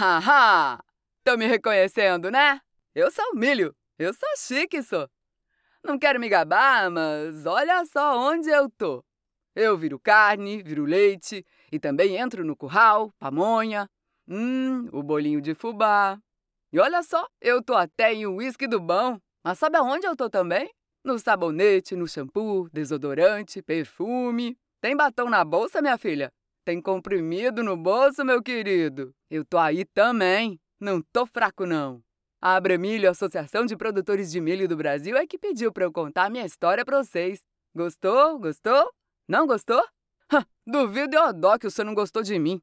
Haha! Tô me reconhecendo, né? Eu sou milho. Eu sou chique, sou. Não quero me gabar, mas olha só onde eu tô. Eu viro carne, viro leite e também entro no curral, pamonha, hum, o bolinho de fubá. E olha só, eu tô até em uísque do bom. Mas sabe aonde eu tô também? No sabonete, no shampoo, desodorante, perfume. Tem batom na bolsa, minha filha? Tem comprimido no bolso, meu querido? Eu tô aí também. Não tô fraco, não. A Abramilho, Associação de Produtores de Milho do Brasil, é que pediu para eu contar minha história para vocês. Gostou? Gostou? Não gostou? duvido eu dó que você não gostou de mim.